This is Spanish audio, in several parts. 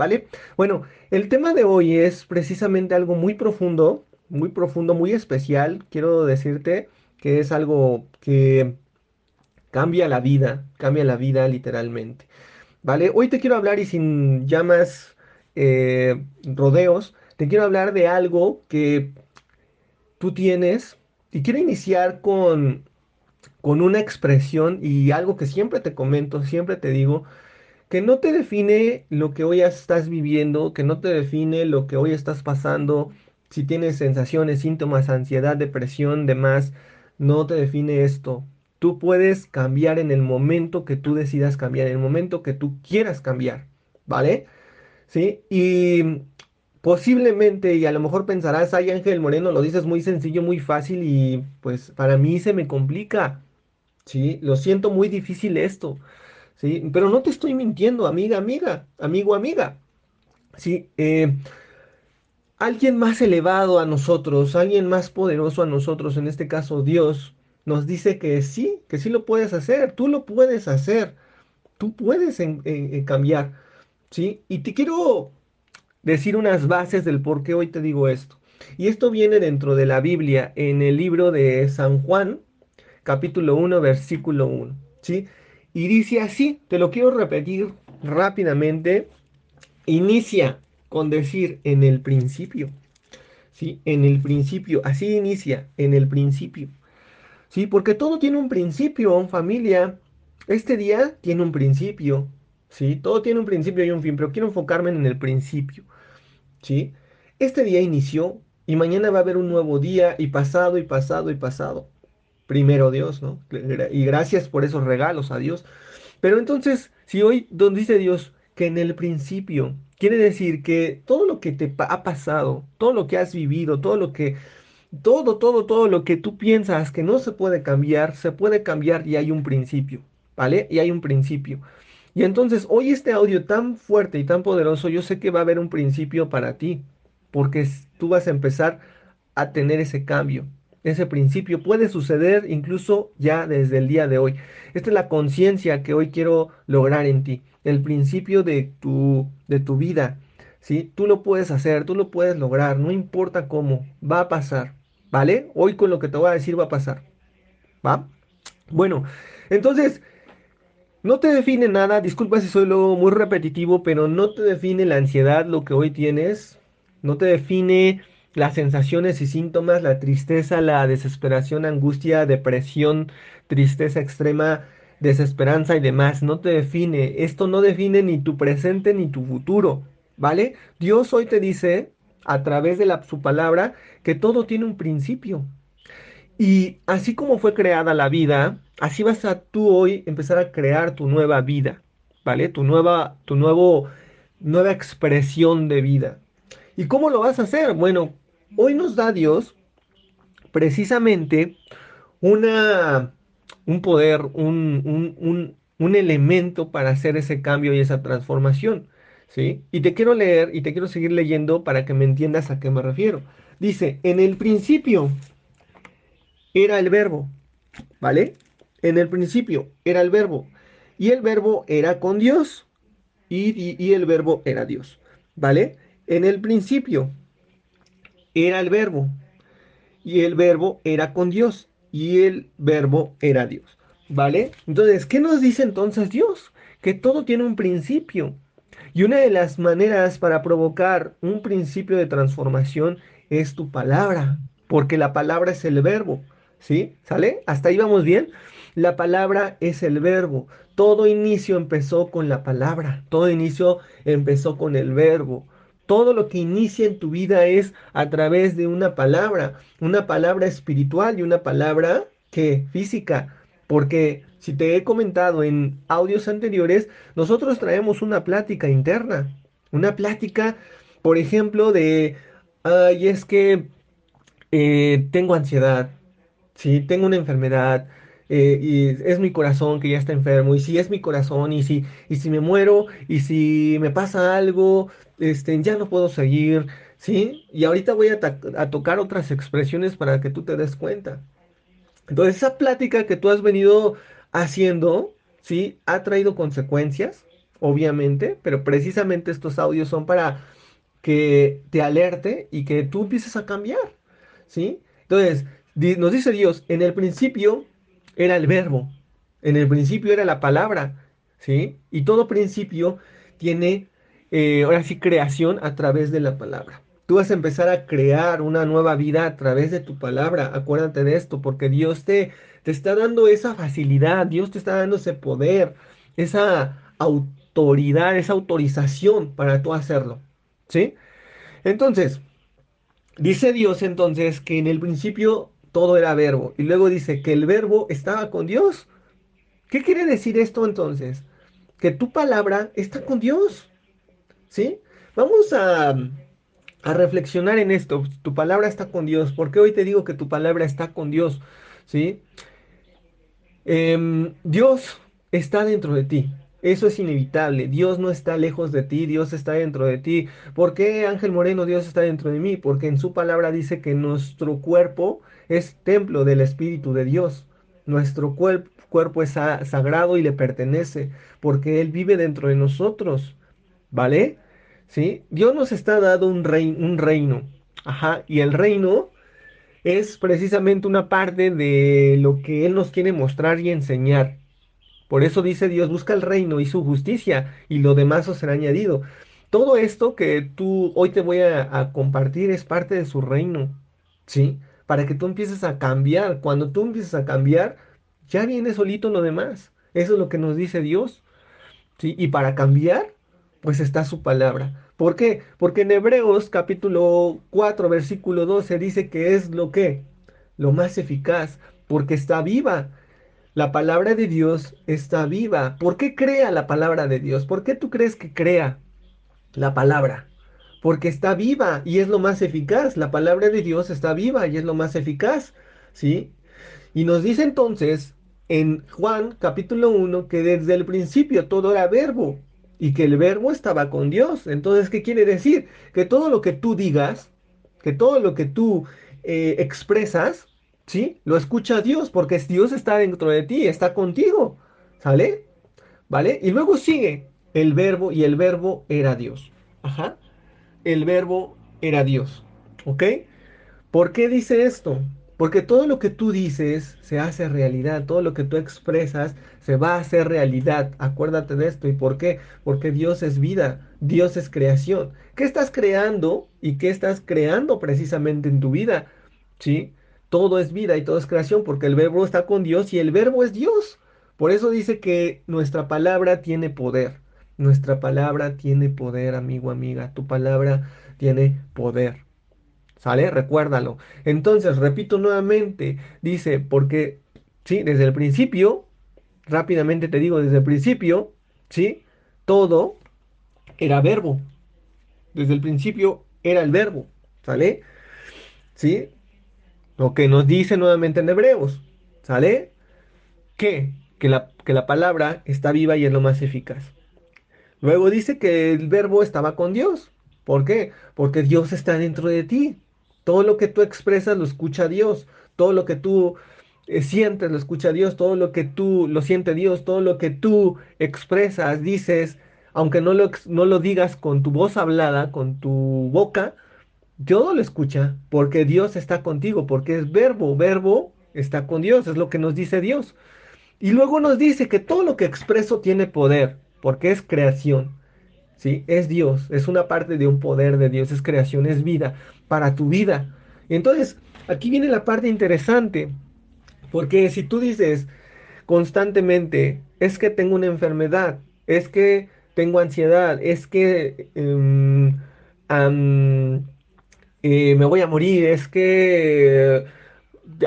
¿vale? Bueno, el tema de hoy es precisamente algo muy profundo, muy profundo, muy especial. Quiero decirte que es algo que cambia la vida, cambia la vida literalmente, ¿vale? Hoy te quiero hablar y sin llamas eh, rodeos, te quiero hablar de algo que tú tienes y quiero iniciar con, con una expresión y algo que siempre te comento, siempre te digo, que no te define lo que hoy estás viviendo, que no te define lo que hoy estás pasando, si tienes sensaciones, síntomas, ansiedad, depresión, demás, no te define esto. Tú puedes cambiar en el momento que tú decidas cambiar, en el momento que tú quieras cambiar, ¿vale? ¿Sí? Y posiblemente, y a lo mejor pensarás, ay Ángel Moreno, lo dices muy sencillo, muy fácil y pues para mí se me complica, ¿sí? Lo siento muy difícil esto, ¿sí? Pero no te estoy mintiendo, amiga, amiga, amigo, amiga, ¿sí? Eh, alguien más elevado a nosotros, alguien más poderoso a nosotros, en este caso Dios, nos dice que sí, que sí lo puedes hacer, tú lo puedes hacer, tú puedes cambiar, ¿sí? Y te quiero decir unas bases del por qué hoy te digo esto. Y esto viene dentro de la Biblia, en el libro de San Juan, capítulo 1, versículo 1, ¿sí? Y dice así, te lo quiero repetir rápidamente, inicia con decir en el principio, ¿sí? En el principio, así inicia, en el principio, ¿sí? Porque todo tiene un principio, familia. Este día tiene un principio, ¿sí? Todo tiene un principio y un fin, pero quiero enfocarme en el principio, ¿sí? Este día inició y mañana va a haber un nuevo día y pasado y pasado y pasado. Primero Dios, ¿no? Y gracias por esos regalos a Dios. Pero entonces, si hoy donde dice Dios que en el principio, quiere decir que todo lo que te ha pasado, todo lo que has vivido, todo lo que todo, todo, todo lo que tú piensas que no se puede cambiar, se puede cambiar y hay un principio, ¿vale? Y hay un principio. Y entonces hoy este audio tan fuerte y tan poderoso, yo sé que va a haber un principio para ti, porque tú vas a empezar a tener ese cambio. Ese principio puede suceder incluso ya desde el día de hoy. Esta es la conciencia que hoy quiero lograr en ti, el principio de tu, de tu vida. ¿sí? Tú lo puedes hacer, tú lo puedes lograr, no importa cómo, va a pasar. ¿Vale? Hoy con lo que te voy a decir va a pasar. ¿Va? Bueno, entonces, no te define nada, disculpa si soy luego muy repetitivo, pero no te define la ansiedad, lo que hoy tienes, no te define las sensaciones y síntomas, la tristeza, la desesperación, angustia, depresión, tristeza extrema, desesperanza y demás, no te define, esto no define ni tu presente ni tu futuro, ¿vale? Dios hoy te dice, a través de la, su palabra, que todo tiene un principio. Y así como fue creada la vida, Así vas a tú hoy empezar a crear tu nueva vida, ¿vale? Tu nueva, tu nuevo, nueva expresión de vida. ¿Y cómo lo vas a hacer? Bueno, hoy nos da Dios precisamente una, un poder, un, un, un elemento para hacer ese cambio y esa transformación. ¿Sí? Y te quiero leer y te quiero seguir leyendo para que me entiendas a qué me refiero. Dice, en el principio era el verbo, ¿vale? En el principio era el verbo y el verbo era con Dios y, el verbo era Dios. ¿Vale? En el principio era el verbo y el verbo era con Dios y el verbo era Dios. ¿Vale? Entonces, ¿qué nos dice entonces Dios? Que todo tiene un principio. Y una de las maneras para provocar un principio de transformación es tu palabra, porque la palabra es el verbo. ¿Sí? ¿Sale? ¿Hasta ahí vamos bien? La palabra es el verbo. Todo inicio empezó con la palabra. Todo inicio empezó con el verbo. Todo lo que inicia en tu vida es a través de una palabra, una palabra espiritual y una palabra que física. Porque si te he comentado en audios anteriores, nosotros traemos una plática interna. Una plática, por ejemplo, de, ay, es que eh, tengo ansiedad, sí, tengo una enfermedad, eh, y es mi corazón que ya está enfermo, y si es mi corazón, y si, y si me muero, y si me pasa algo, este, ya no puedo seguir, ¿sí? Y ahorita voy a, a tocar otras expresiones para que tú te des cuenta. Entonces, esa plática que tú has venido haciendo, ¿sí? Ha traído consecuencias, obviamente, pero precisamente estos audios son para que te alerte y que tú empieces a cambiar, ¿sí? Entonces, nos dice Dios, en el principio era el verbo, en el principio era la palabra, ¿sí? Y todo principio tiene, eh, ahora sí, creación a través de la palabra. Tú vas a empezar a crear una nueva vida a través de tu palabra. Acuérdate de esto, porque Dios te, te está dando esa facilidad, Dios te está dando ese poder, esa autoridad, esa autorización para tú hacerlo. ¿Sí? Entonces, dice Dios entonces que en el principio todo era verbo. Y luego dice que el verbo estaba con Dios. ¿Qué quiere decir esto entonces? Que tu palabra está con Dios. ¿Sí? Vamos a, a reflexionar en esto. Tu palabra está con Dios. ¿Por qué hoy te digo que tu palabra está con Dios? ¿Sí? Em, Dios está dentro de ti. Eso es inevitable. Dios no está lejos de ti, Dios está dentro de ti. ¿Por qué Ángel Moreno Dios está dentro de mí? Porque en su palabra dice que nuestro cuerpo es templo del Espíritu de Dios. Nuestro cuerpo es sagrado y le pertenece, porque Él vive dentro de nosotros. ¿Vale? ¿Sí? Dios nos está dando un, un reino. Ajá. Y el reino es precisamente una parte de lo que Él nos quiere mostrar y enseñar. Por eso dice Dios, busca el reino y su justicia y lo demás os será añadido. Todo esto que tú hoy te voy a, compartir es parte de su reino, ¿sí? Para que tú empieces a cambiar. Cuando tú empieces a cambiar, ya viene solito lo demás. Eso es lo que nos dice Dios, ¿sí? Y para cambiar, pues está su palabra. ¿Por qué? Porque en Hebreos capítulo 4, versículo 12 dice que es lo que, lo más eficaz, porque está viva la palabra de Dios está viva. ¿Por qué crea la palabra de Dios? ¿Por qué tú crees que crea la palabra? Porque está viva y es lo más eficaz. La palabra de Dios está viva y es lo más eficaz. ¿Sí? Y nos dice entonces en Juan capítulo 1 que desde el principio todo era verbo y que el verbo estaba con Dios. Entonces, ¿qué quiere decir? Que todo lo que tú digas, que todo lo que tú eh, expresas, ¿Sí? Lo escucha Dios porque Dios está dentro de ti, está contigo. ¿Sale? ¿Vale? Y luego sigue el verbo y el verbo era Dios. Ajá. El verbo era Dios. ¿Ok? ¿Por qué dice esto? Porque todo lo que tú dices se hace realidad, todo lo que tú expresas se va a hacer realidad. Acuérdate de esto. ¿Y por qué? Porque Dios es vida, Dios es creación. ¿Qué estás creando y qué estás creando precisamente en tu vida? ¿Sí? Todo es vida y todo es creación, porque el verbo está con Dios y el verbo es Dios. Por eso dice que nuestra palabra tiene poder. Nuestra palabra tiene poder, amigo, amiga. Tu palabra tiene poder. ¿Sale? Recuérdalo. Entonces, repito nuevamente, dice, porque, sí, desde el principio, rápidamente te digo, desde el principio, sí, todo era verbo. Desde el principio era el verbo. ¿Sale? ¿Sí? Lo que nos dice nuevamente en Hebreos, ¿sale? ¿Qué? Que la, que la palabra está viva y es lo más eficaz. Luego dice que el verbo estaba con Dios. ¿Por qué? Porque Dios está dentro de ti. Todo lo que tú expresas lo escucha Dios. Todo lo que tú eh, sientes lo escucha Dios. Todo lo que tú lo siente Dios. Todo lo que tú expresas, dices, aunque no lo, no lo digas con tu voz hablada, con tu boca, todo lo escucha porque Dios está contigo, porque es verbo, verbo está con Dios, es lo que nos dice Dios. Y luego nos dice que todo lo que expreso tiene poder, porque es creación. ¿sí? Es Dios, es una parte de un poder de Dios, es creación, es vida para tu vida. Entonces, aquí viene la parte interesante, porque si tú dices constantemente, es que tengo una enfermedad, es que tengo ansiedad, es que... Em, me voy a morir, es que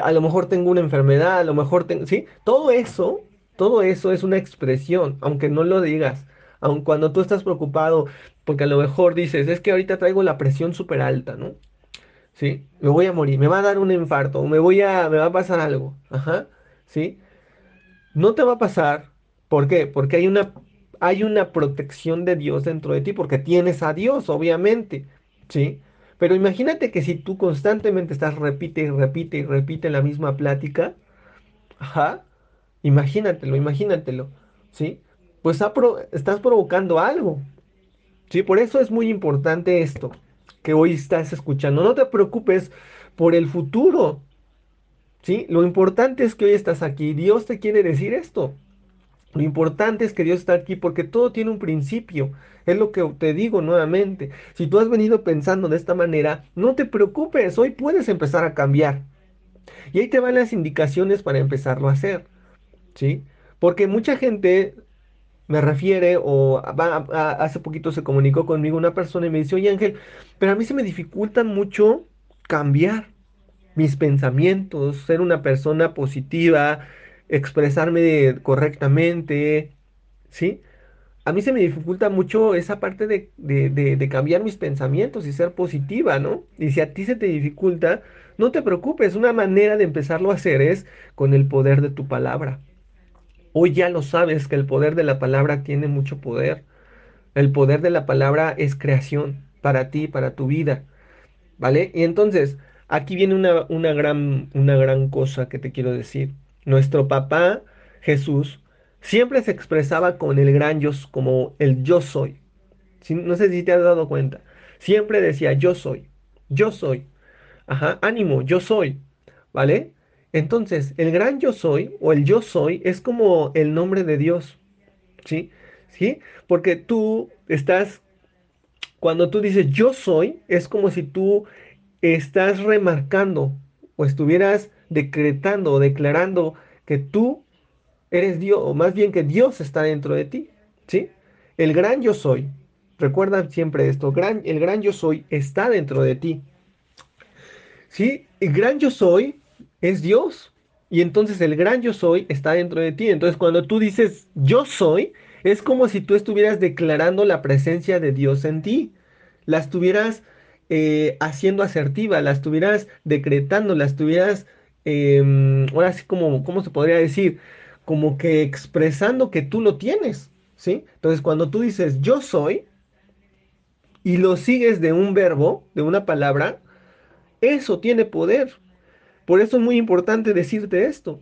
a lo mejor tengo una enfermedad, a lo mejor tengo, ¿sí? Todo eso, todo eso es una expresión, aunque no lo digas, aun cuando tú estás preocupado, porque a lo mejor dices, es que ahorita traigo la presión súper alta, ¿no? ¿Sí? Me voy a morir, me va a dar un infarto, me voy a, me va a pasar algo, ajá, ¿sí? No te va a pasar, ¿por qué? Porque hay una, hay una protección de Dios dentro de ti, porque tienes a Dios, obviamente, ¿sí? Pero imagínate que si tú constantemente estás repite y repite y repite la misma plática, ajá, imagínatelo, imagínatelo, ¿sí? pues estás provocando algo. Sí, por eso es muy importante esto que hoy estás escuchando. No te preocupes por el futuro. ¿Sí? Lo importante es que hoy estás aquí. Dios te quiere decir esto. Lo importante es que Dios está aquí porque todo tiene un principio. Es lo que te digo nuevamente. Si tú has venido pensando de esta manera, no te preocupes. Hoy puedes empezar a cambiar. Y ahí te van las indicaciones para empezarlo a hacer. ¿Sí? Porque mucha gente me refiere o hace poquito se comunicó conmigo una persona y me dice, oye Ángel, pero a mí se me dificulta mucho cambiar mis pensamientos, ser una persona positiva, expresarme correctamente, ¿sí? A mí se me dificulta mucho esa parte de, de, cambiar mis pensamientos y ser positiva, ¿no? Y si a ti se te dificulta, no te preocupes, una manera de empezarlo a hacer es con el poder de tu palabra. Hoy ya lo sabes que el poder de la palabra tiene mucho poder. El poder de la palabra es creación para ti, para tu vida. ¿Vale? Y entonces, aquí viene una, una, gran, una gran cosa que te quiero decir. Nuestro papá Jesús siempre se expresaba con el gran yo, como el yo soy. No sé si te has dado cuenta. Siempre decía yo soy, yo soy. Ajá, ánimo, yo soy. ¿Vale? Entonces, el gran yo soy o el yo soy es como el nombre de Dios. ¿Sí? ¿Sí? Porque tú estás, cuando tú dices yo soy, es como si tú estás remarcando o estuvieras decretando o declarando que tú eres Dios, o más bien que Dios está dentro de ti. ¿Sí? El gran yo soy. Recuerda siempre esto, gran, el gran yo soy está dentro de ti. ¿Sí? El gran yo soy es Dios. Y entonces el gran yo soy está dentro de ti. Entonces cuando tú dices yo soy, es como si tú estuvieras declarando la presencia de Dios en ti. La estuvieras eh, haciendo asertiva, la estuvieras decretando, la estuvieras, em, ahora sí como, ¿cómo se podría decir? Como que expresando que tú lo tienes. ¿Sí? Entonces cuando tú dices yo soy y lo sigues de un verbo, de una palabra, eso tiene poder. Por eso es muy importante decirte esto.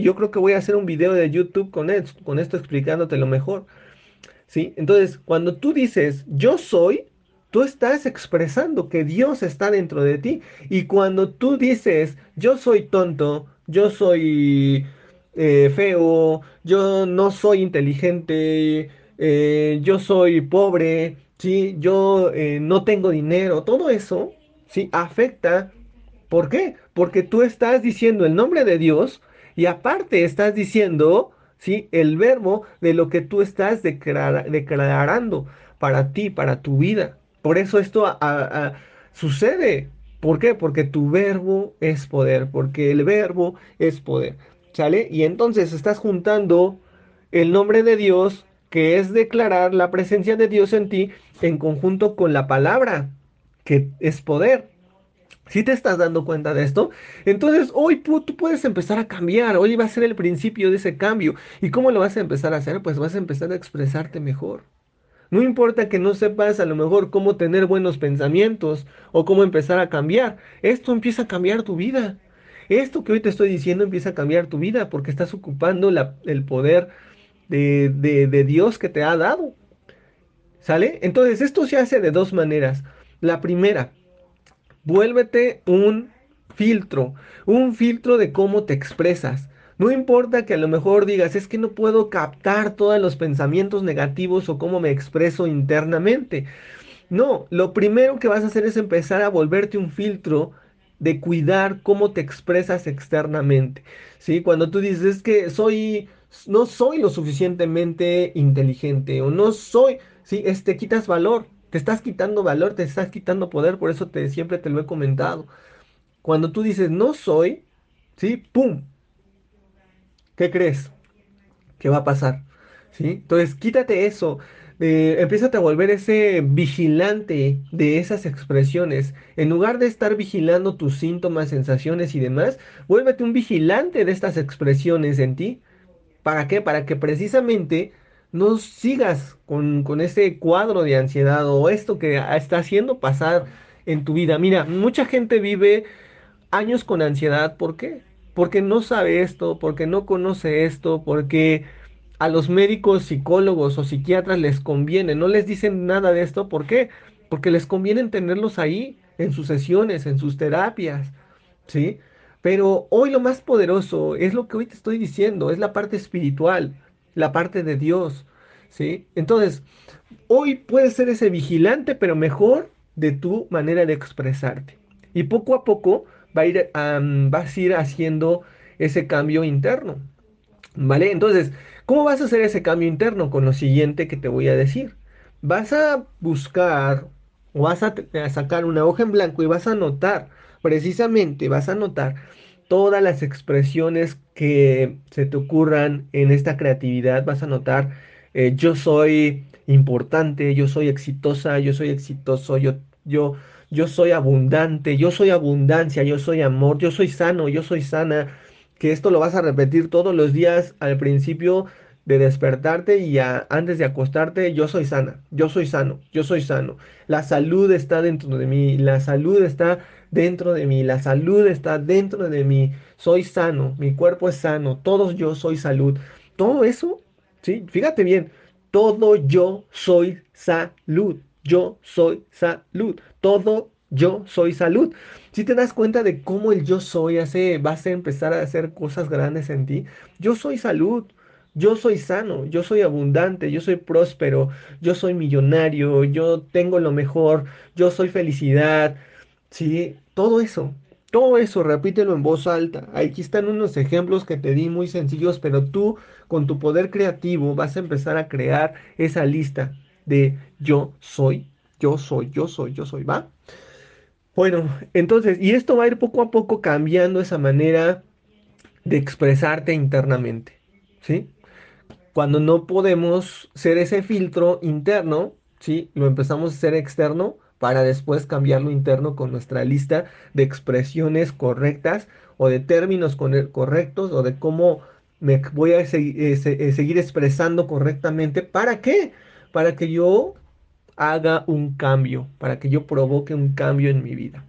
yo creo que voy a hacer un video de YouTube con esto, con esto explicándote lo mejor. ¿Sí? Entonces, cuando tú dices yo soy, tú estás expresando que Dios está dentro de ti. Y cuando tú dices yo soy tonto, yo soy eh, feo, yo no soy inteligente, eh, yo soy pobre, ¿sí? yo eh, no tengo dinero, todo eso ¿sí? afecta ¿Por qué? Porque tú estás diciendo el nombre de Dios y aparte estás diciendo, ¿sí? El verbo de lo que tú estás declarando para ti, para tu vida. Por eso esto sucede. ¿Por qué? Porque tu verbo es poder, porque el verbo es poder. ¿Sale? Y entonces estás juntando el nombre de Dios, que es declarar la presencia de Dios en ti, en conjunto con la palabra, que es poder. Si te estás dando cuenta de esto, entonces hoy tú puedes empezar a cambiar. Hoy va a ser el principio de ese cambio. ¿Y cómo lo vas a empezar a hacer? Pues vas a empezar a expresarte mejor. No importa que no sepas a lo mejor cómo tener buenos pensamientos o cómo empezar a cambiar. Esto empieza a cambiar tu vida. Esto que hoy te estoy diciendo empieza a cambiar tu vida porque estás ocupando el poder de, de Dios que te ha dado. ¿Sale? Entonces esto se hace de dos maneras. La primera, Vuélvete un filtro, un filtro de cómo te expresas. No importa que a lo mejor digas, es que no puedo captar todos los pensamientos negativos o cómo me expreso internamente. No, lo primero que vas a hacer es empezar a volverte un filtro de cuidar cómo te expresas externamente. ¿Sí? Cuando tú dices que soy no soy lo suficientemente inteligente o no soy, sí, este quitas valor. Te estás quitando valor, te estás quitando poder, por eso te, siempre te lo he comentado. Cuando tú dices no soy, ¿sí? ¡Pum! ¿Qué crees? ¿Qué va a pasar? ¿Sí? Entonces quítate eso. Eh, empiezas a volver ese vigilante de esas expresiones. En lugar de estar vigilando tus síntomas, sensaciones y demás, vuélvete un vigilante de estas expresiones en ti. ¿Para qué? Para que precisamente no sigas con, con ese cuadro de ansiedad o esto que está haciendo pasar en tu vida. Mira, mucha gente vive años con ansiedad. ¿Por qué? Porque no sabe esto, porque no conoce esto, porque a los médicos, psicólogos o psiquiatras les conviene, no les dicen nada de esto, ¿por qué? Porque les conviene tenerlos ahí, en sus sesiones, en sus terapias, ¿sí? Pero hoy lo más poderoso es lo que hoy te estoy diciendo, es la parte espiritual, la parte de Dios, ¿sí? Entonces, hoy puedes ser ese vigilante, pero mejor de tu manera de expresarte. Y poco a poco va a ir, vas a ir haciendo ese cambio interno. ¿Vale? Entonces, ¿cómo vas a hacer ese cambio interno? Con lo siguiente que te voy a decir. Vas a buscar o vas a, sacar una hoja en blanco y vas a anotar, precisamente vas a anotar todas las expresiones que se te ocurran en esta creatividad. Vas a anotar, eh, yo soy importante, yo soy exitosa, yo soy exitoso, yo, yo, yo soy abundante, yo soy abundancia, yo soy amor, yo soy sano, yo soy sana, que esto lo vas a repetir todos los días al principio de despertarte y antes de acostarte, yo soy sana, yo soy sano, yo soy sano. La salud está dentro de mí, la salud está dentro de mí, la salud está dentro de mí, soy sano, mi cuerpo es sano, todos yo soy salud. Todo eso, ¿sí? Fíjate bien, todo yo soy salud, yo soy salud, todo yo soy salud. Si te das cuenta de cómo el yo soy hace, vas a empezar a hacer cosas grandes en ti, yo soy salud. Yo soy sano, yo soy abundante, yo soy próspero, yo soy millonario, yo tengo lo mejor, yo soy felicidad, ¿sí? Todo eso, todo eso, repítelo en voz alta. Aquí están unos ejemplos que te di muy sencillos, pero tú con tu poder creativo vas a empezar a crear esa lista de yo soy, yo soy, yo soy, yo soy, ¿va? Bueno, entonces, y esto va a ir poco a poco cambiando esa manera de expresarte internamente, ¿sí? Cuando no podemos ser ese filtro interno, ¿sí? Lo empezamos a ser externo para después cambiarlo interno con nuestra lista de expresiones correctas o de términos correctos o de cómo me voy a eh, eh, seguir expresando correctamente. ¿Para qué? Para que yo haga un cambio, para que yo provoque un cambio en mi vida.